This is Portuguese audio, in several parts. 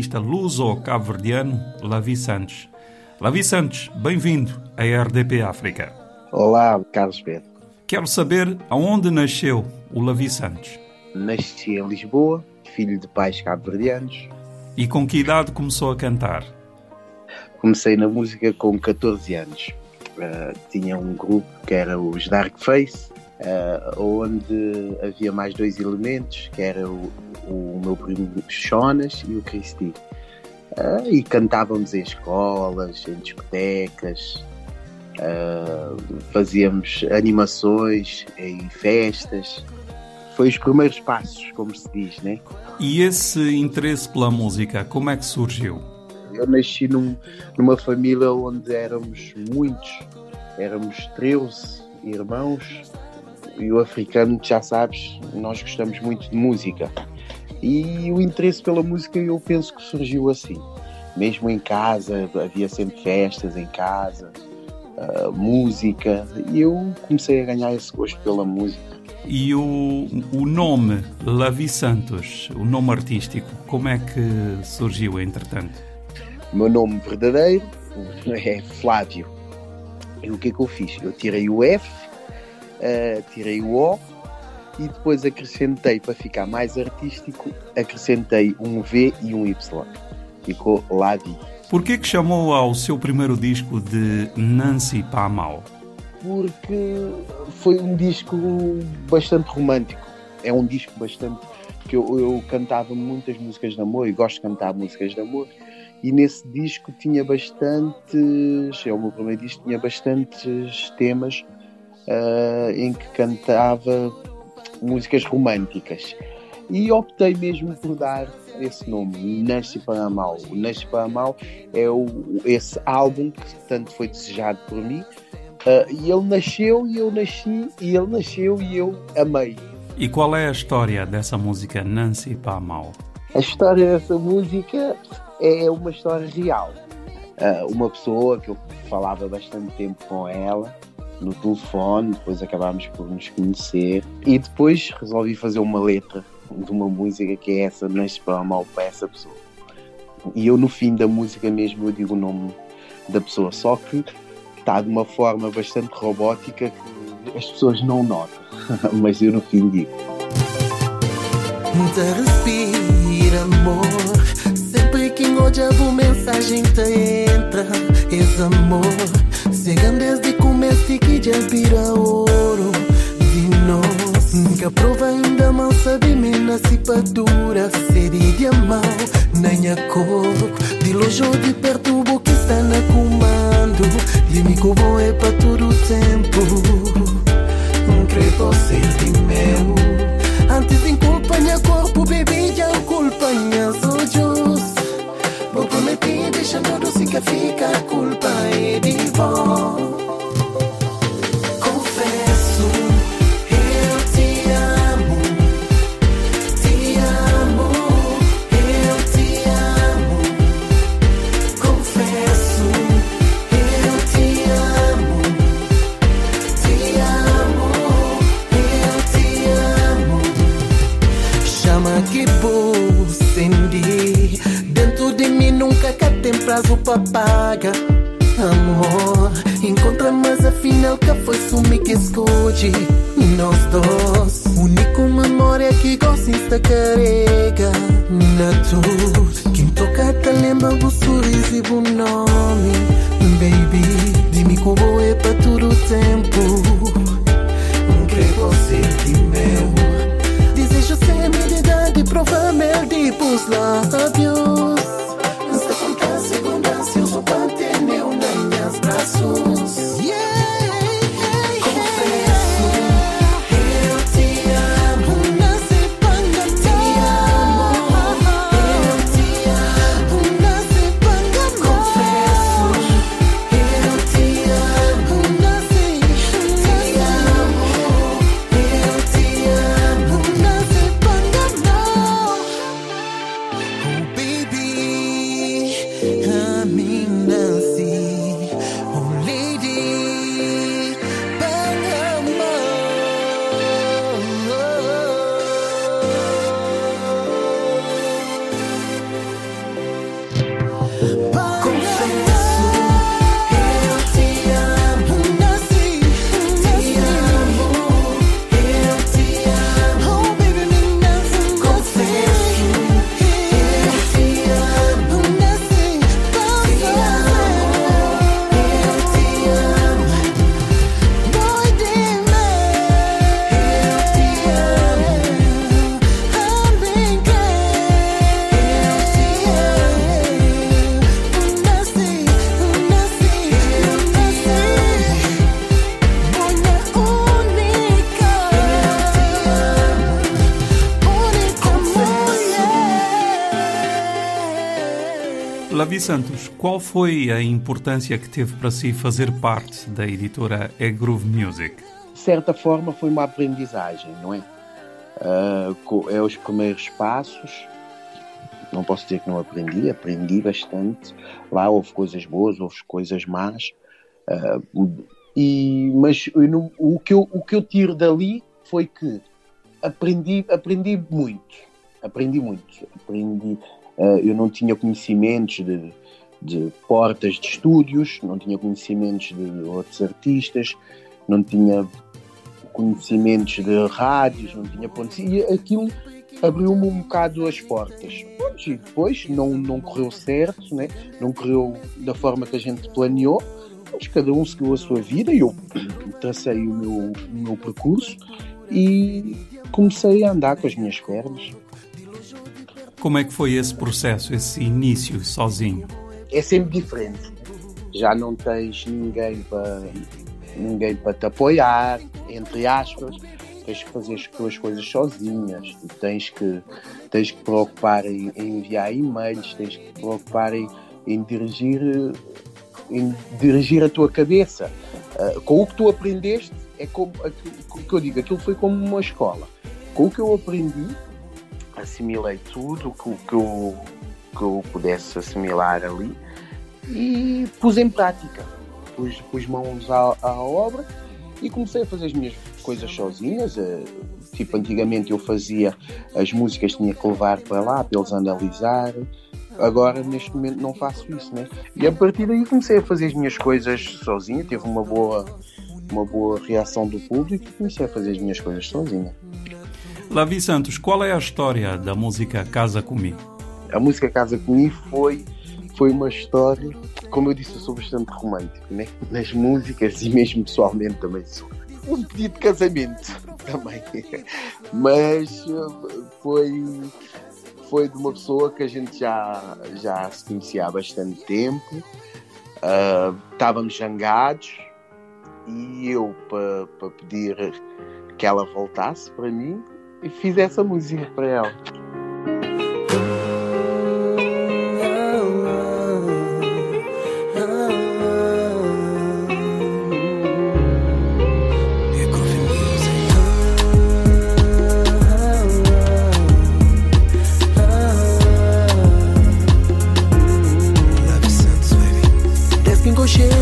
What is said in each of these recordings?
artista luso-cabo-verdiano Lavi Santos. Lavi Santos, bem-vindo à RDP África. Olá, Carlos Pedro. Quero saber aonde nasceu o Lavi Santos. Nasci em Lisboa, filho de pais cabo-verdianos. E com que idade começou a cantar? Comecei na música com 14 anos. Uh, tinha um grupo que era os Dark Face, uh, onde havia mais dois elementos, que era o, o meu primo Jonas e o Cristi. Uh, e cantávamos em escolas, em discotecas, fazíamos animações em festas. Foi os primeiros passos, como se diz, né? E esse interesse pela música, como é que surgiu? Eu nasci num, numa família onde éramos muitos, éramos 13 irmãos, e o africano, já sabes, nós gostamos muito de música. E o interesse pela música eu penso que surgiu assim. Mesmo em casa, havia sempre festas em casa, uh, música, e eu comecei a ganhar esse gosto pela música. E o, o nome Lavi Santos, o nome artístico, como é que surgiu entretanto? O meu nome verdadeiro é Flávio. E o que é que eu fiz? Eu tirei o F, uh, tirei o O e depois acrescentei, para ficar mais artístico, acrescentei um V e um Y. Ficou Lavi. Por que que chamou ao seu primeiro disco de Nancy Pamal? porque foi um disco bastante romântico. É um disco bastante. que eu, eu cantava muitas músicas de amor e gosto de cantar músicas de amor. E nesse disco tinha bastantes. É o meu primeiro disco, tinha bastantes temas uh, em que cantava músicas românticas. E optei mesmo por dar esse nome, Nasce para Mal. O Nasce para Mal é o, esse álbum que tanto foi desejado por mim Uh, e ele nasceu e eu nasci, e ele nasceu e eu amei. E qual é a história dessa música Nancy Pamal? A história dessa música é uma história real. Uh, uma pessoa que eu falava bastante tempo com ela no telefone, depois acabámos por nos conhecer e depois resolvi fazer uma letra de uma música que é essa Nancy Pamal para essa pessoa. E eu no fim da música mesmo eu digo o nome da pessoa, só que está de uma forma bastante robótica que as pessoas não notam, mas eu no fim digo. Te respira amor, sempre que olhava mensagem te entra, esse amor, chegando desde começo que já vira ouro. De nós, que a prova ainda mal sabe me na cipadura, sede de amar, nem a cor, de longe ou de perto, o que está na comando, Limiko bom é para todo o tempo Credo sentimento Antes de minha corpo, baby, já culpa minha olhos Vou prometer, deixa todo se que fica a culpa é de vós prazo pra pagar. Amor, encontra mas afinal que foi sumir que esconde Nós dois, único memória que gosta está carrega. Na tua, quem toca te lembra do sorriso e do nome. Baby, dime como é para todo o tempo. Creio sentimento. Desejo ser minha idade, prova mel de pus lábios Santos, qual foi a importância que teve para si fazer parte da editora E Groove Music? De certa forma foi uma aprendizagem, não é? Uh, é os primeiros passos. Não posso dizer que não aprendi, aprendi bastante. Lá houve coisas boas, houve coisas más. Uh, e, mas o, que eu, o que eu tiro dali foi que aprendi, aprendi muito. Aprendi muito. Aprendi, uh, eu não tinha conhecimentos de, de portas de estúdios, não tinha conhecimentos de outros artistas, não tinha conhecimentos de rádios, não tinha pontos. E aquilo abriu-me um bocado as portas. E depois não, não correu certo, né? não correu da forma que a gente planeou, mas cada um seguiu a sua vida e eu tracei o meu, o meu percurso e comecei a andar com as minhas pernas. Como é que foi esse processo, esse início sozinho? É sempre diferente. Já não tens ninguém para ninguém para te apoiar, entre aspas. Tens que fazer as tuas coisas sozinhas, tens que tens que preocupar em, em enviar e-mails, tens que preocupar em, em dirigir em dirigir a tua cabeça. Uh, com o que tu aprendeste, é como o que eu digo, aquilo foi como uma escola. Com o que eu aprendi, assimilei tudo o que, que, eu, que eu pudesse assimilar ali e pus em prática. Pus, pus mãos à, à obra e comecei a fazer as minhas coisas sozinhas. Uh, tipo, antigamente eu fazia as músicas, tinha que levar para lá para eles analisar Agora, neste momento, não faço isso, né? E a partir daí comecei a fazer as minhas coisas sozinho, teve uma boa, uma boa reação do público e comecei a fazer as minhas coisas sozinho. Lavi Santos, qual é a história da música Casa Comigo? A música Casa Comigo foi, foi uma história, como eu disse, eu sou bastante romântico, né? Nas músicas e mesmo pessoalmente também sou. Um pedido de casamento também. Mas eh, foi foi de uma pessoa que a gente já, já se conhecia há bastante tempo. Uh, estávamos jangados e eu, para pa pedir que ela voltasse para mim, fiz essa música para ela. touché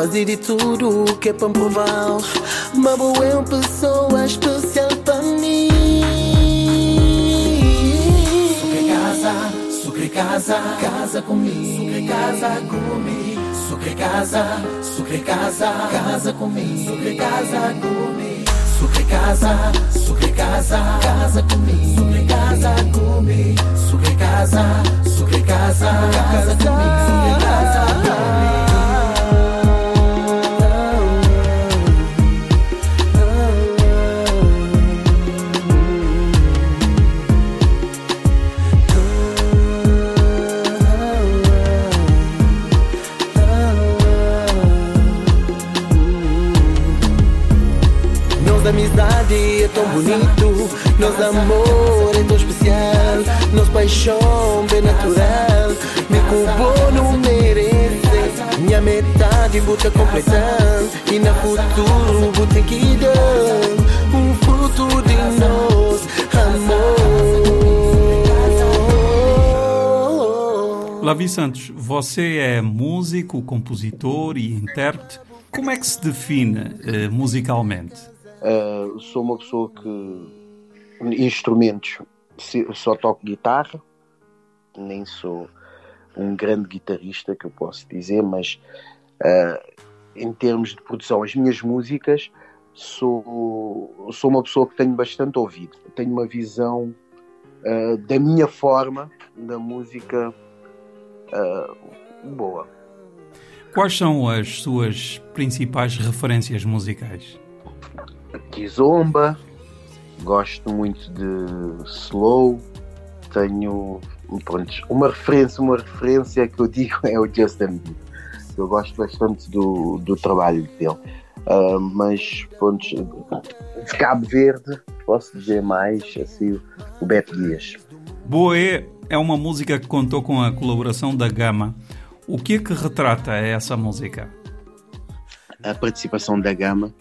fazer de tudo o que é para boa é uma pessoa especial para mim. Sucre casa, sucre casa, casa comigo. Sucre casa comigo. Sucre casa, sucre casa, casa comigo. Sucre casa comigo. Sucre casa, sucre casa, casa comigo. Sucre casa comigo. Casa, casa, casa comigo. Casa comigo. Nossa amizade é tão bonito, nosso amor é tão especial, nossa paixão bem natural. Me culpou não merece, minha metade vou te completar. E na futuro vou ter que dar um fruto de nós, amor. Lavi Santos, você é músico, compositor e intérprete. Como é que se define uh, musicalmente? Uh, sou uma pessoa que instrumentos só toco guitarra, nem sou um grande guitarrista que eu posso dizer, mas uh, em termos de produção, as minhas músicas sou, sou uma pessoa que tenho bastante ouvido, tenho uma visão uh, da minha forma da música uh, boa. Quais são as suas principais referências musicais? Kizomba, gosto muito de slow, tenho pronto, uma referência, uma referência que eu digo é o Justin Bieber. Eu gosto bastante do, do trabalho dele. Uh, mas pronto, de Cabo Verde, posso dizer mais assim, o Beto Dias. Boé é uma música que contou com a colaboração da Gama. O que é que retrata essa música? A participação da Gama,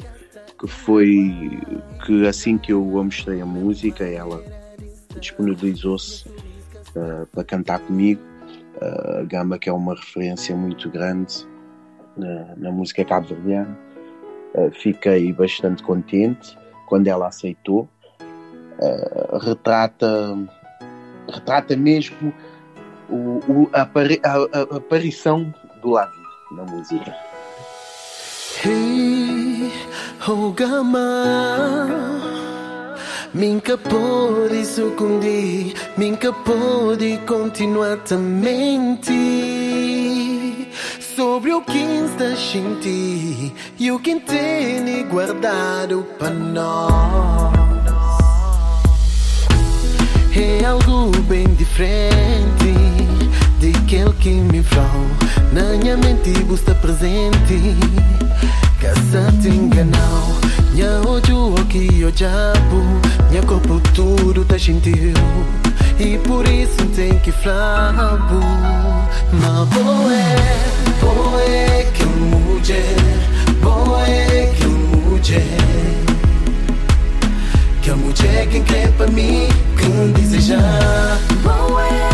que foi que assim que eu mostrei a música, ela disponibilizou-se uh, para cantar comigo. Uh, a Gama, que é uma referência muito grande na, na música cabo-verdiana. Uh, fiquei bastante contente quando ela aceitou. retrata, retrata mesmo o, o a, a, a, aparição do Lavi na música. Hey, oh gama, minha pode sucumbir, minha pode continuar mentir sobre o que está sentindo e o que tem guardado para nós. É algo bem diferente de aquele que me falou. Na minha mente está presente. Casa te enganou. Minha olho aqui o diabo. Minha corpo tudo tá sentiu. E por isso tem que falar. Mas boé, boé que mulher. Boé que mulher. Que a mulher quem quer pra mim, quem desejar. Boa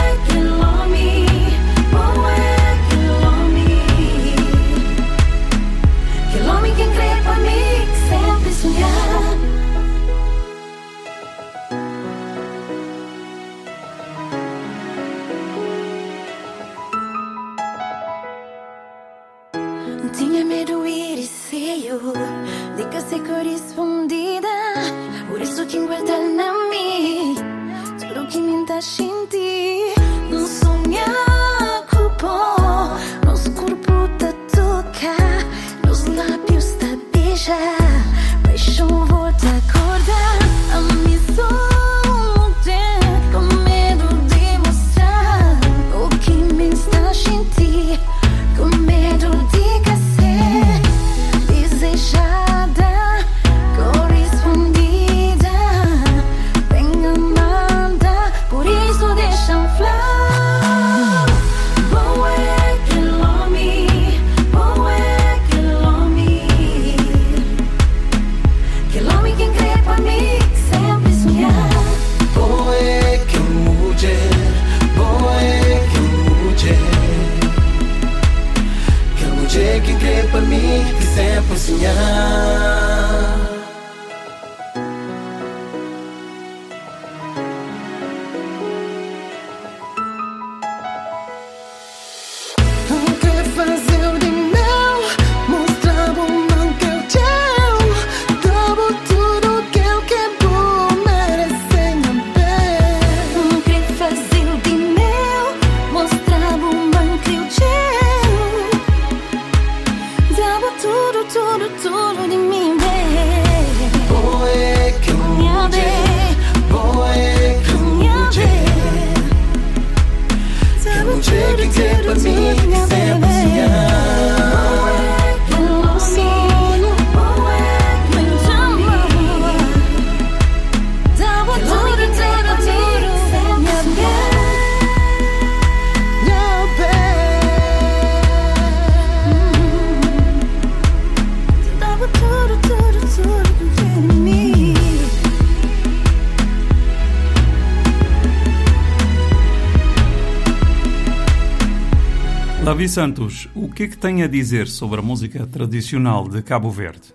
Davi Santos, o que é que tem a dizer sobre a música tradicional de Cabo Verde?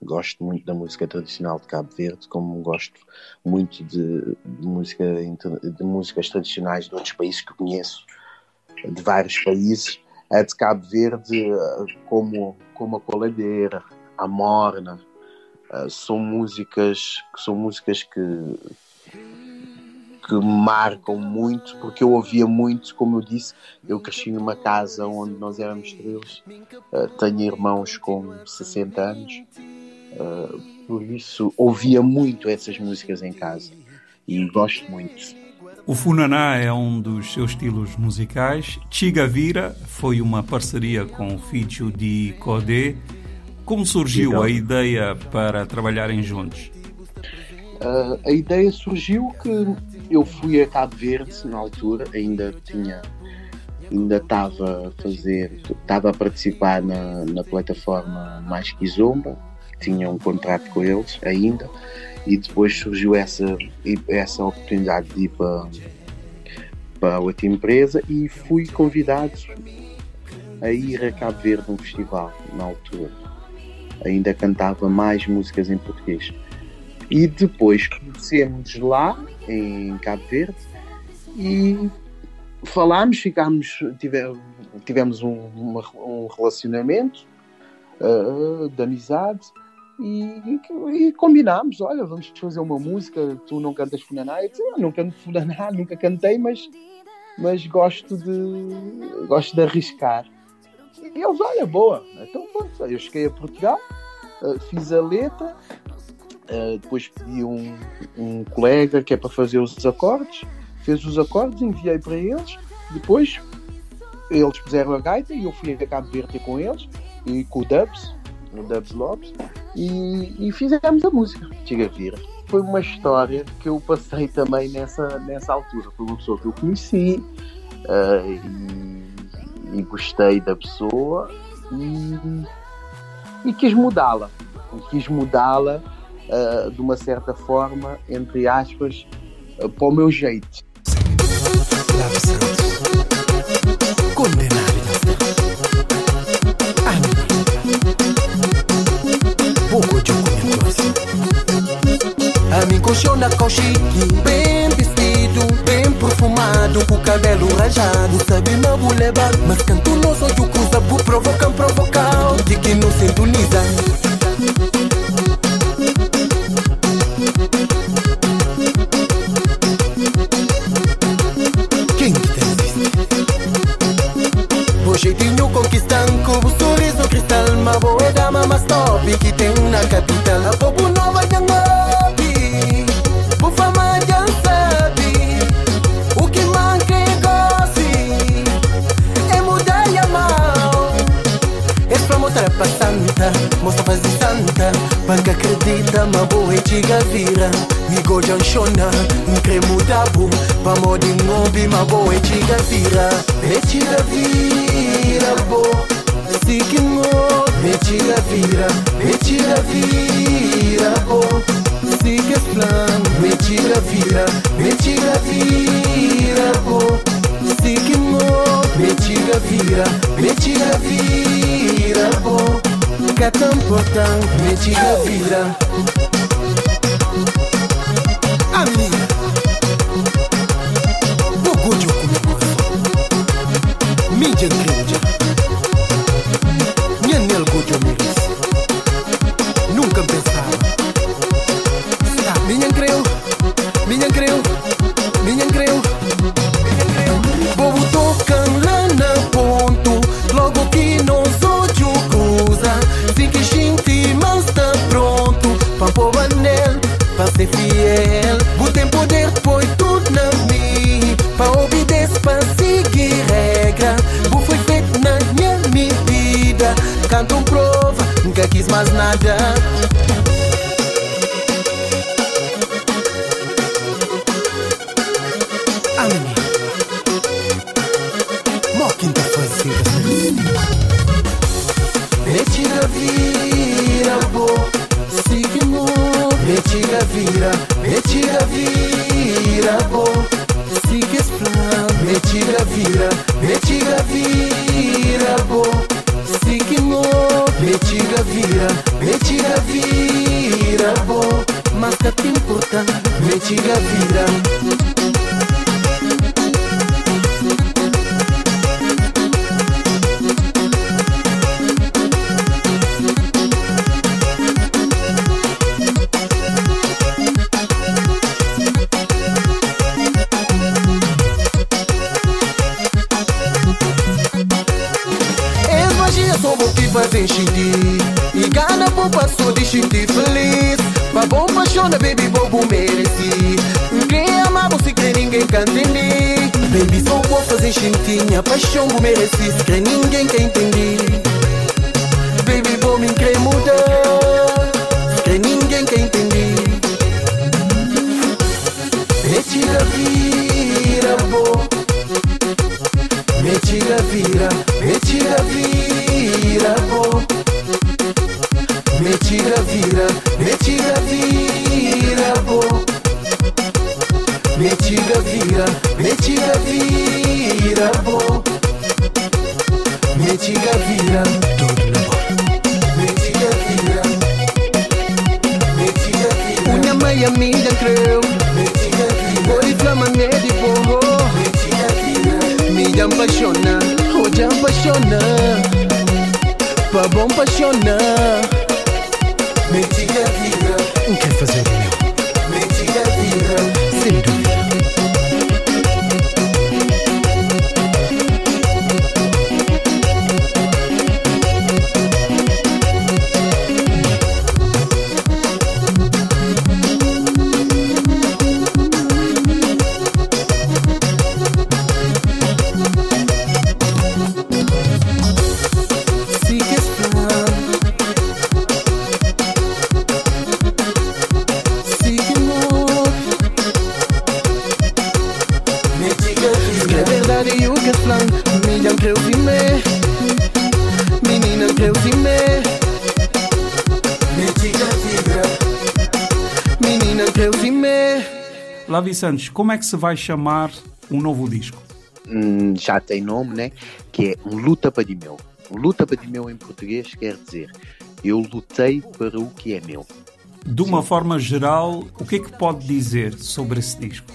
Gosto muito da música tradicional de Cabo Verde, como gosto muito de, de música, de músicas tradicionais de outros países que conheço, de vários países. A de Cabo Verde, como, como a Coladeira, a Morna, são músicas, são músicas que que marcam muito, porque eu ouvia muito, como eu disse, eu cresci numa casa onde nós éramos três, uh, tenho irmãos com 60 anos, uh, por isso ouvia muito essas músicas em casa e gosto muito. O Funaná é um dos seus estilos musicais. Chigavira foi uma parceria com o Fitio de Codé. Como surgiu a ideia para trabalharem juntos? Uh, a ideia surgiu que eu fui a Cabo Verde na altura, ainda tinha ainda estava a fazer, estava a participar na, na plataforma Mais Kizomba, tinha um contrato com eles ainda, e depois surgiu essa, essa oportunidade de ir para, para outra empresa e fui convidado a ir a Cabo Verde num festival na altura. Ainda cantava mais músicas em português. E depois conhecemos lá, em Cabo Verde, e falámos, ficámos, tivemos, tivemos um, uma, um relacionamento uh, de amizade e, e, combinámos, olha, vamos fazer uma música, tu não cantas Funaná, eu disse, ah, não canto Funaná, nunca cantei, mas, mas gosto de gosto de arriscar. E eles, olha, boa, então pronto, eu cheguei a Portugal, uh, fiz a letra, Uh, depois pedi um, um colega que é para fazer os acordes, fez os acordes, enviei para eles, depois eles puseram a gaita e eu fui a Cabo Verde com eles e com o Dubs, o Dubs Lopes, e, e fizemos a música, Chega Vira. Foi uma história que eu passei também nessa, nessa altura. Foi uma pessoa que eu conheci uh, e, e, gostei da pessoa e, e quis mudá-la. Quis mudá-la uh, de uma certa forma, entre aspas, uh, para o meu jeito. A mim colchona com chique, bem vestido, bem perfumado, com o cabelo rajado, sabe vou levar, mas canto nos olhos cruza, provocar, provocar, de que não sintoniza. Que tem na capital A povo pra santa Mostra fazer santa Para que acredita, ma boa e tiga vira Me gojan shona Nkre mudabu Pa modi ngombi, ma boa e tiga vira E tiga vira, boa Sikimo, retira vira, retira vira, oh Siga plan, retira vira, retira vira, oh Sikimo, retira vira, retira vira, nunca tão portão Metido a vida. A menina. Bogo de Mídia quis apaixona Pra bom apaixonar Lavi Santos, como é que se vai chamar um novo disco? Hum, já tem nome, né? Que é um luta para de meu. Um luta para de meu em português quer dizer eu lutei para o que é meu. De uma forma geral, o que é que pode dizer sobre esse disco?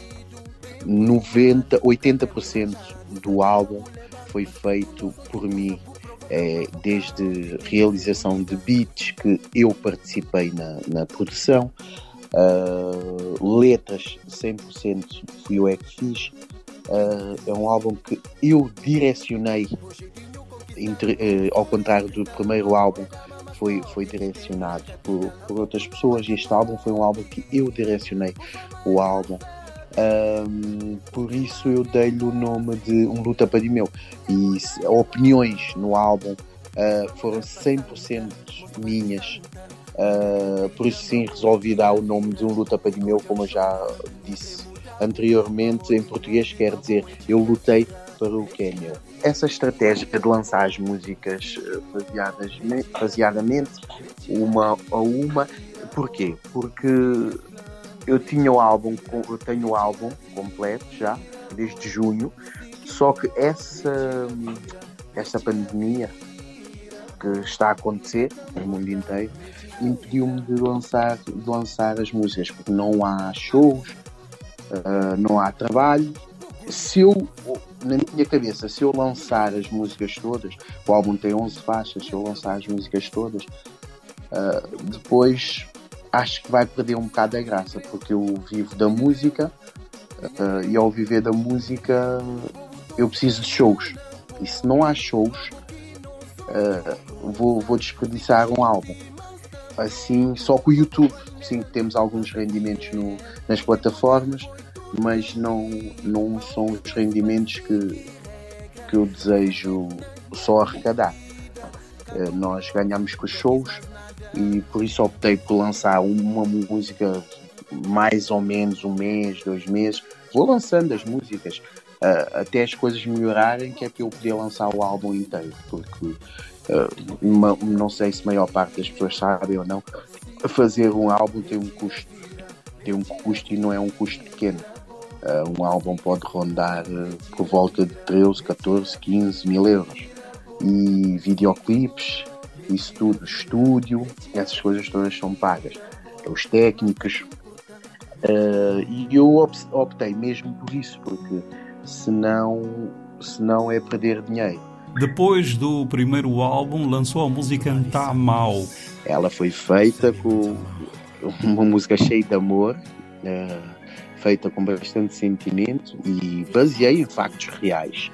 90, 80% do álbum foi feito por mim, é, desde realização de beats que eu participei na, na produção, uh, letras 100% fui eu é que fiz. Uh, é um álbum que eu direcionei, entre, uh, ao contrário do primeiro álbum, foi, foi direcionado por, por outras pessoas. Este álbum foi um álbum que eu direcionei o álbum. Um, por isso eu dei-lhe o nome de Um Luta para de Meu. E opiniões no álbum uh, foram 100% minhas. Uh, por isso sim resolvi dar o nome de Um Luta para de Meu, como eu já disse anteriormente, em português quer dizer eu lutei para o que é meu. Essa estratégia de lançar as músicas eh, baseadas, baseadamente uma a uma, porquê? Porque eu tinha o álbum, eu tenho o álbum completo já, desde junho, só que essa, essa pandemia que está a acontecer no mundo inteiro impediu-me de lançar, de lançar as músicas, porque não há shows, ah, não há trabalho. Se eu, na minha cabeça, se eu lançar as músicas todas, o álbum tem 11 faixas, se eu lançar as músicas todas, ah, depois acho que vai perder um bocado a graça, porque eu vivo da música ah, e ao viver da música eu preciso de shows. E se não há shows, vou, vou desperdiçar um álbum. Assim, só com o YouTube, sim, temos alguns rendimentos no- nas plataformas, mas não, não são os rendimentos que, que eu desejo só arrecadar. Eh, Nós ganhamos com os shows e por isso optei por lançar uma música mais ou menos um mês, dois meses. Vou lançando as músicas eh, até as coisas melhorarem, que é para eu poder lançar o álbum inteiro, porque uma- não sei se a maior parte das pessoas sabem ou não, fazer um álbum tem um custo, tem um custo e não é um custo pequeno. Uh, um álbum pode rondar uh, por volta de 13, 14, 15 mil euros. E videoclipes, isso tudo, estúdio, essas coisas todas são pagas. Os técnicos. Uh, e eu optei mesmo por isso, porque senão, senão é perder dinheiro. Depois do primeiro álbum, lançou a música Tá Mal. Ela foi feita com uma música cheia de amor, uh, feita com bastante sentimento e baseei em factos reais.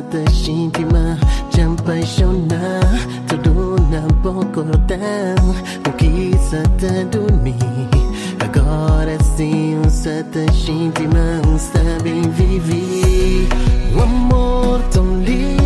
nada de íntima Te apaixonar Tudo na boca dela O que está dormir Agora sim Um sete de íntima Está bem viver. O amor tão lindo.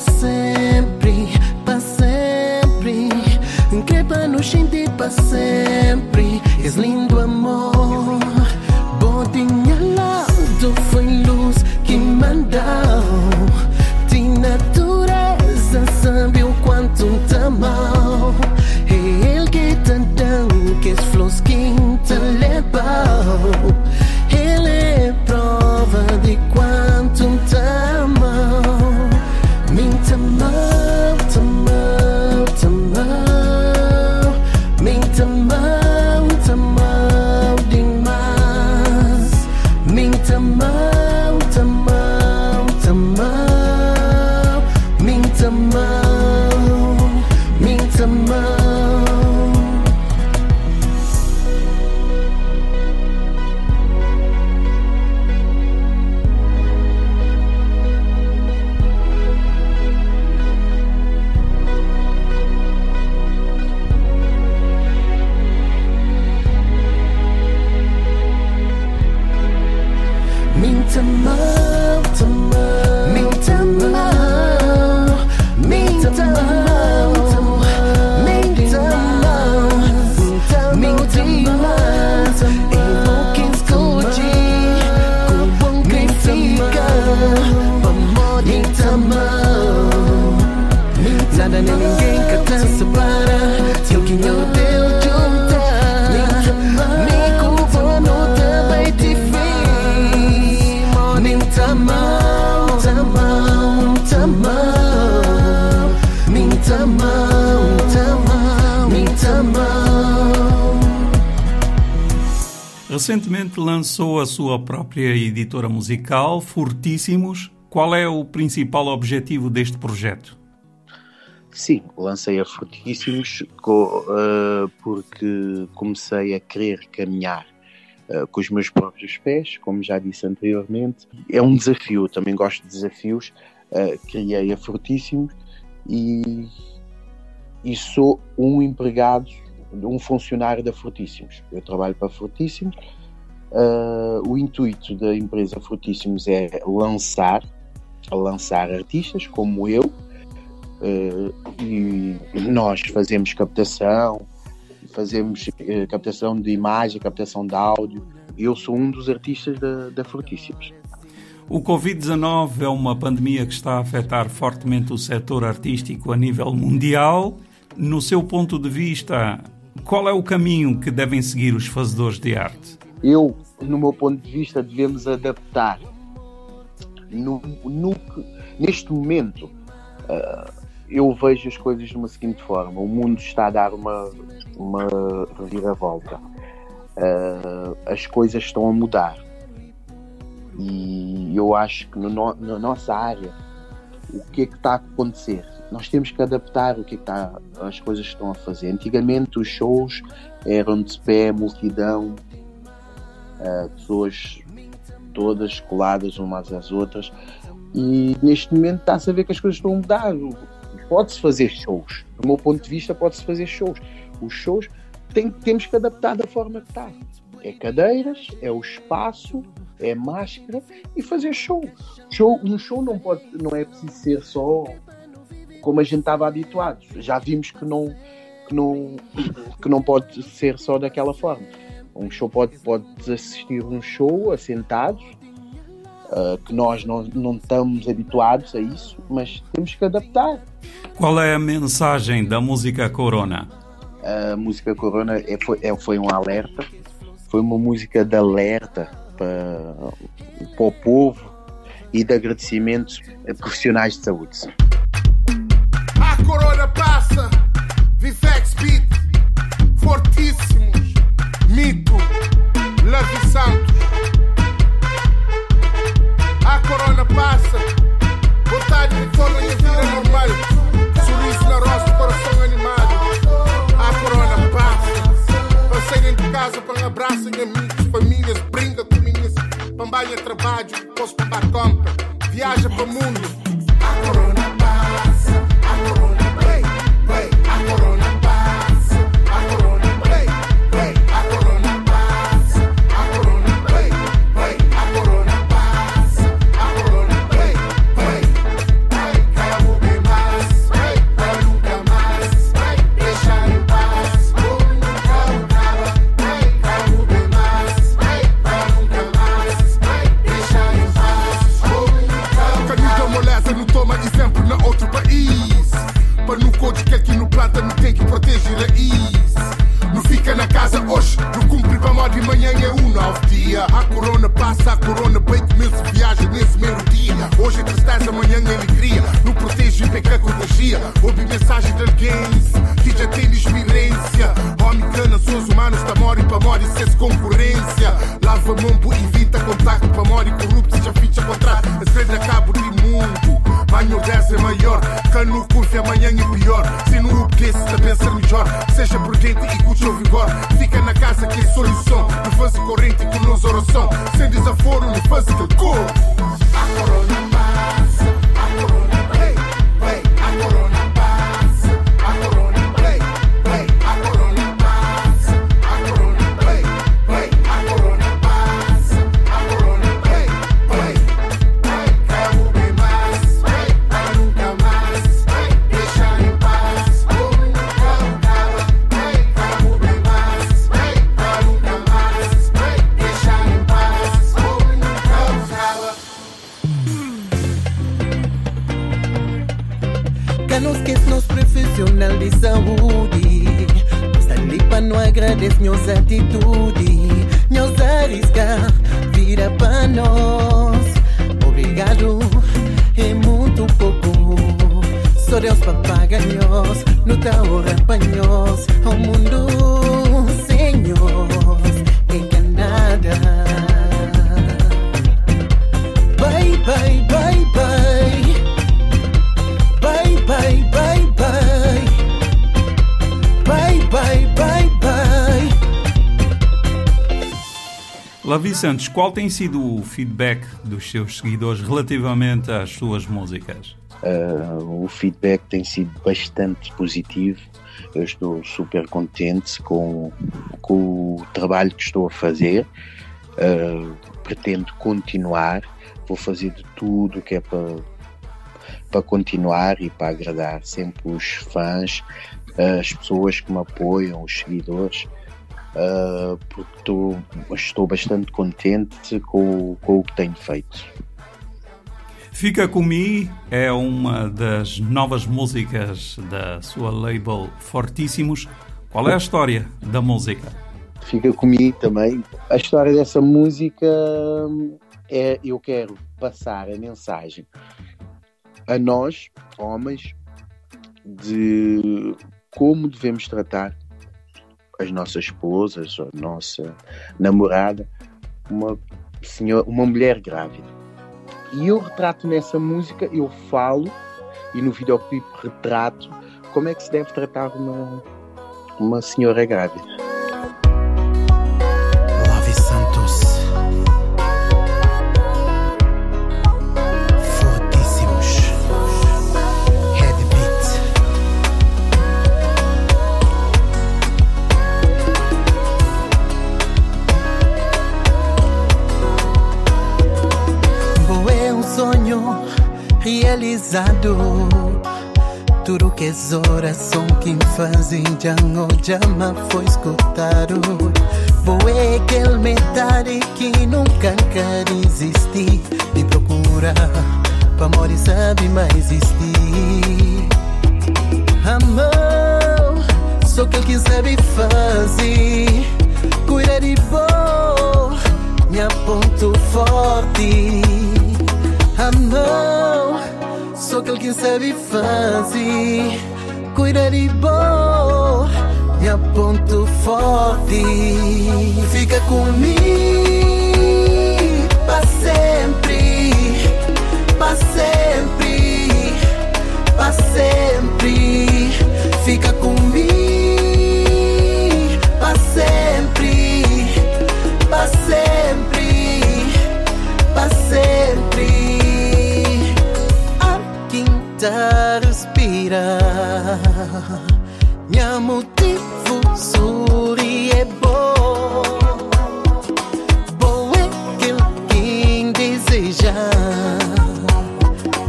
sempre. much. Recentemente lançou a sua própria editora musical, Fortíssimos. Qual é o principal objetivo deste projeto? Sim, lancei a Fortíssimos uh, porque comecei a querer caminhar uh, com os meus próprios pés, como já disse anteriormente. É um desafio, também gosto de desafios. Uh, criei a Fortíssimos e, e sou um empregado um funcionário da Frutíssimos. Eu trabalho para Frutíssimos. Uh, o intuito da empresa Frutíssimos é lançar, lançar artistas como eu, uh, e nós fazemos captação, fazemos uh, captação de imagem, captação de áudio. Eu sou um dos artistas da, da. O Covid-19 é uma pandemia que está a afetar fortemente o setor artístico a nível mundial. No seu ponto de vista, qual é o caminho que devem seguir os fazedores de arte? Eu no meu ponto de vista, devemos adaptar. No, no, neste momento, uh, eu vejo as coisas de uma seguinte forma: o mundo está a dar uma, uma reviravolta, uh, as coisas estão a mudar, e eu acho que no, na nossa área, o que é que está a acontecer? Nós temos que adaptar o que, é que está, as coisas que estão a fazer. Antigamente, os shows eram de pé, multidão, uh, pessoas todas coladas umas às outras. E neste momento está-se a ver que as coisas estão a mudar. Pode-se fazer shows. Do meu ponto de vista, pode-se fazer shows. Os shows tem, temos que adaptar da forma que está. É cadeiras, é o espaço, é máscara e fazer show. show um show não, pode, não é preciso ser só como a gente estava habituado. Já vimos que não, que não, que não pode ser só daquela forma. Um show pode, pode assistir um show assentados, uh, que nós não, não estamos habituados a isso, mas temos que adaptar. Qual é a mensagem da música Corona? A música Corona é, foi, é, foi um alerta, foi uma música de alerta para, para o povo e de agradecimento a profissionais de saúde. A Corona passa, Vifex Beat, fortíssimos, Mito, Lavi Santos. A Corona passa, vontade de torna e vida normal, sorriso na roça, coração animado. A Corona passa, passei dentro de casa para um abraço em amigos, famílias, brinca com minhas, pambanha trabalho, posso pambar compra, viaja para o mundo. A Corona toma exemplo na outro país. Para no code que aqui no planta não tem que proteger raiz. Não fica na casa hoje, não cumpre para morrer de manhã é um novo dia. A corona passa, a corona bem começa viagem nesse mesmo dia. Hoje é tristeza, amanhã é alegria. Não protege e peca contagia. Ouve mensagem de alguém que já tem experiência. Homem cana, sons humanos, tá mori para mori, sem concorrência. Lava mão, evita contacto para mori, corrupto, já ficha contrato. A a cabo de mundo. Banho 10 é maior, cano confia amanhã é pior. Se não obedece, também ser melhor. Seja prudente e com o vigor. Fica na casa que é solução. Não faz corrente com nos oração. Sem desaforo, não faz que cor. A corona agradecer nossa atitude Nos arrisca, vira para nós Obrigado, é muito pouco Só Deus para pagar nós Não tá hora para nós O mundo, Lavi Santos, qual tem sido o feedback dos seus seguidores relativamente às suas músicas? Uh, o feedback tem sido bastante positivo. Eu estou super contente com, com o trabalho que estou a fazer. Uh, pretendo continuar. Vou fazer de tudo que é para, para continuar e para agradar sempre os fãs, as pessoas que me apoiam, os seguidores. Uh, porque estou, estou bastante contente com, com o que tenho feito. Fica Comigo é uma das novas músicas da sua label Fortíssimos. Qual é a história da música? fica comigo também. A história dessa música é eu quero passar a mensagem a nós, homens, de como devemos tratar as nossas esposas, a nossa namorada, uma, senhor, uma mulher grávida. E eu retrato nessa música, eu falo, e no videoclipe retrato como é que se deve tratar uma, uma senhora grávida. Tudo que as orações que fazem já não jamais foi escutado. Boé aquele metade que nunca quer existir. Me procura, para amor sabe mais existir. Amor, só que ele sabe fazer. Cuida de bom, minha ponto forte. Amor só que ele sabe fazer. Cuida de bom, minha ponto forte. Fica comigo para sempre, para sempre, para sempre. Fica comigo É bom. Bom é que quem deseja.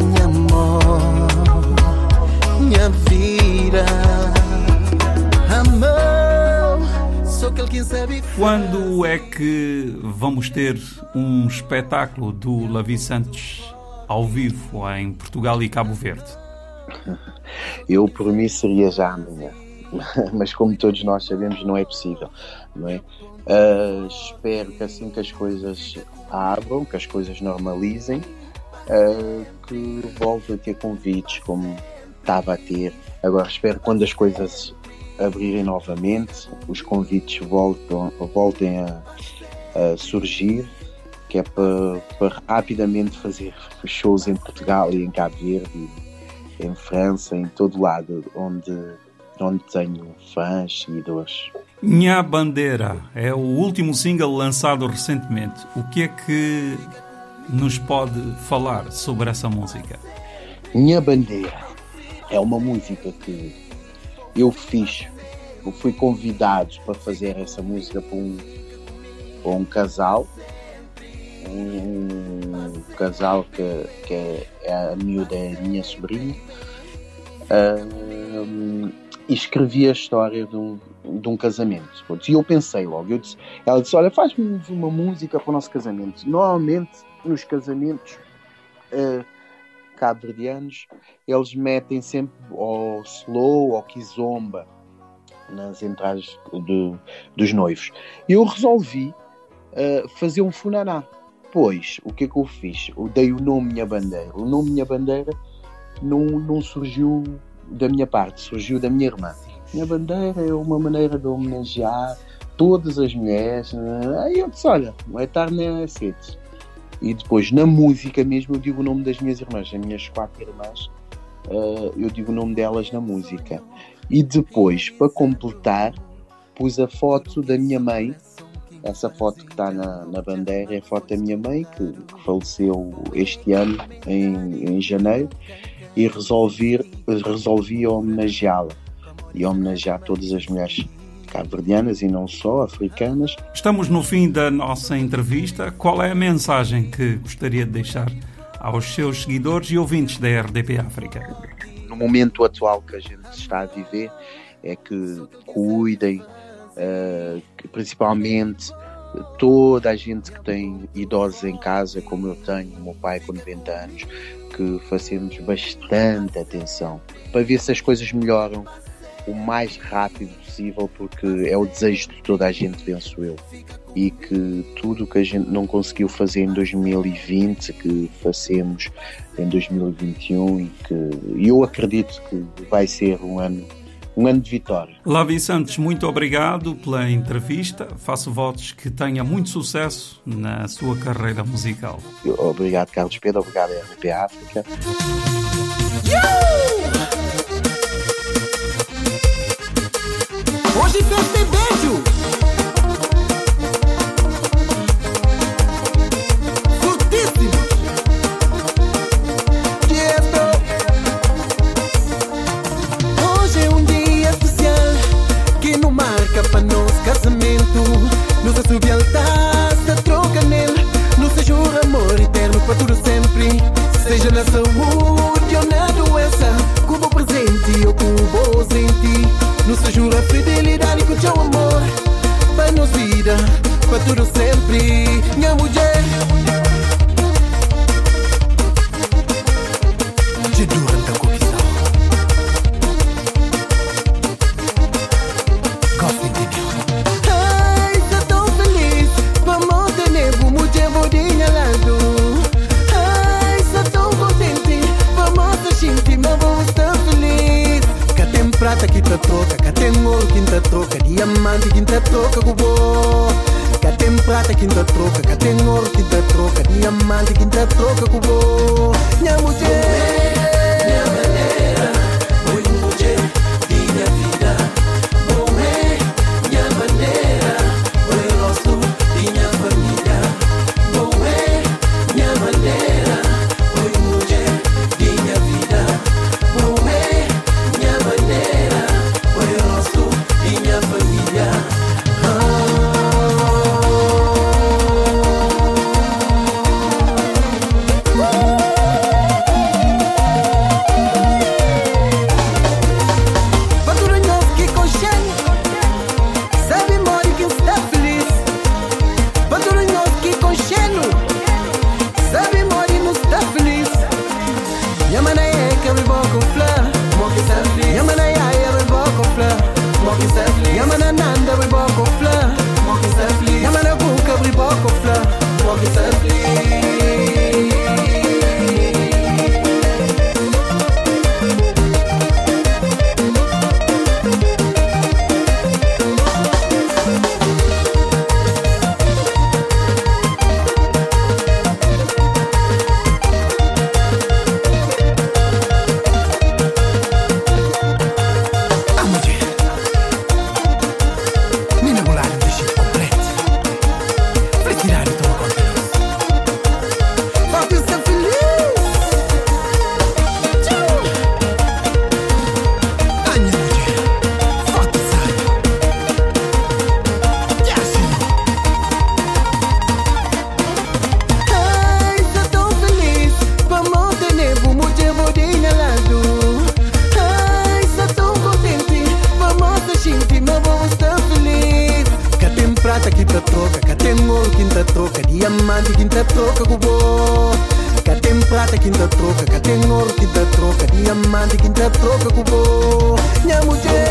Minha amor, minha vida. Amor, só que quem sabe. Quando é que vamos ter um espetáculo do Lavi Santos ao vivo em Portugal e Cabo Verde? Eu, por mim, seria já amanhã. Mas como todos nós sabemos, não é possível, não é? Uh, espero que assim que as coisas abram, que as coisas normalizem, uh, que volte a ter convites como estava a ter. Agora espero que quando as coisas abrirem novamente, os convites voltam, voltem a, a surgir que é para, para rapidamente fazer shows em Portugal e em Cabo Verde, em França, em todo lado onde, onde tenho fãs, seguidores. Minha Bandeira é o último single lançado recentemente. O que é que nos pode falar sobre essa música? Minha Bandeira é uma música que eu fiz, eu fui convidado para fazer essa música para um, para um casal um, casal que, que é, é a miúda, é a minha sobrinha, um, e escrevi a história de um, de um casamento. E eu pensei logo, eu disse, ela disse, olha, faz-me uma música para o nosso casamento. Normalmente, nos casamentos uh, cabo-verdianos, eles metem sempre ou slow ou kizomba nas entradas do, dos noivos. Eu resolvi uh, fazer um funaná. Depois, o que é que eu fiz? Eu dei o nome Minha Bandeira. O nome Minha Bandeira não, não surgiu da minha parte, surgiu da minha irmã. Minha Bandeira é uma maneira de homenagear todas as mulheres. Né? Aí eu disse: olha, vai estar na sede. E depois, na música mesmo, eu digo o nome das minhas irmãs, as minhas quatro irmãs, uh, eu digo o nome delas na música. E depois, para completar, pus a foto da minha mãe, essa foto que está na, na bandeira é a foto da minha mãe, que, que faleceu este ano, em, em janeiro, e resolvi, resolvi homenageá-la e homenagear todas as mulheres cabo-verdianas e não só, africanas. Estamos no fim da nossa entrevista. Qual é a mensagem que gostaria de deixar aos seus seguidores e ouvintes da RDP África? No momento atual que a gente está a viver, é que cuidem uh, principalmente toda a gente que tem idosos em casa, como eu tenho, o meu pai com 90 anos, que fazemos bastante atenção para ver se as coisas melhoram o mais rápido possível, porque é o desejo de toda a gente, penso eu. E que tudo o que a gente não conseguiu fazer em 2020, que fazemos em 2021 e que eu acredito que vai ser um ano um ano de vitória. Lavi Santos, muito obrigado pela entrevista. Faço votos que tenha muito sucesso na sua carreira musical. Obrigado, Carlos Pedro. Obrigado, RP África. Hoje festa Na saúde ou na doença, o presente ou com o ausente. Nos jura fidelidade com teu amor. Para nos vida, para tudo sempre. Minha mulher. Troca com bo. Cá tem prata que te troca, cá tem ouro que te troca, diamante que te troca com bo. Minha mulher. Diamante que te troca com bo Cá tem prata que te troca Cá tem ouro que te troca Diamante que te troca com bo Minha mulher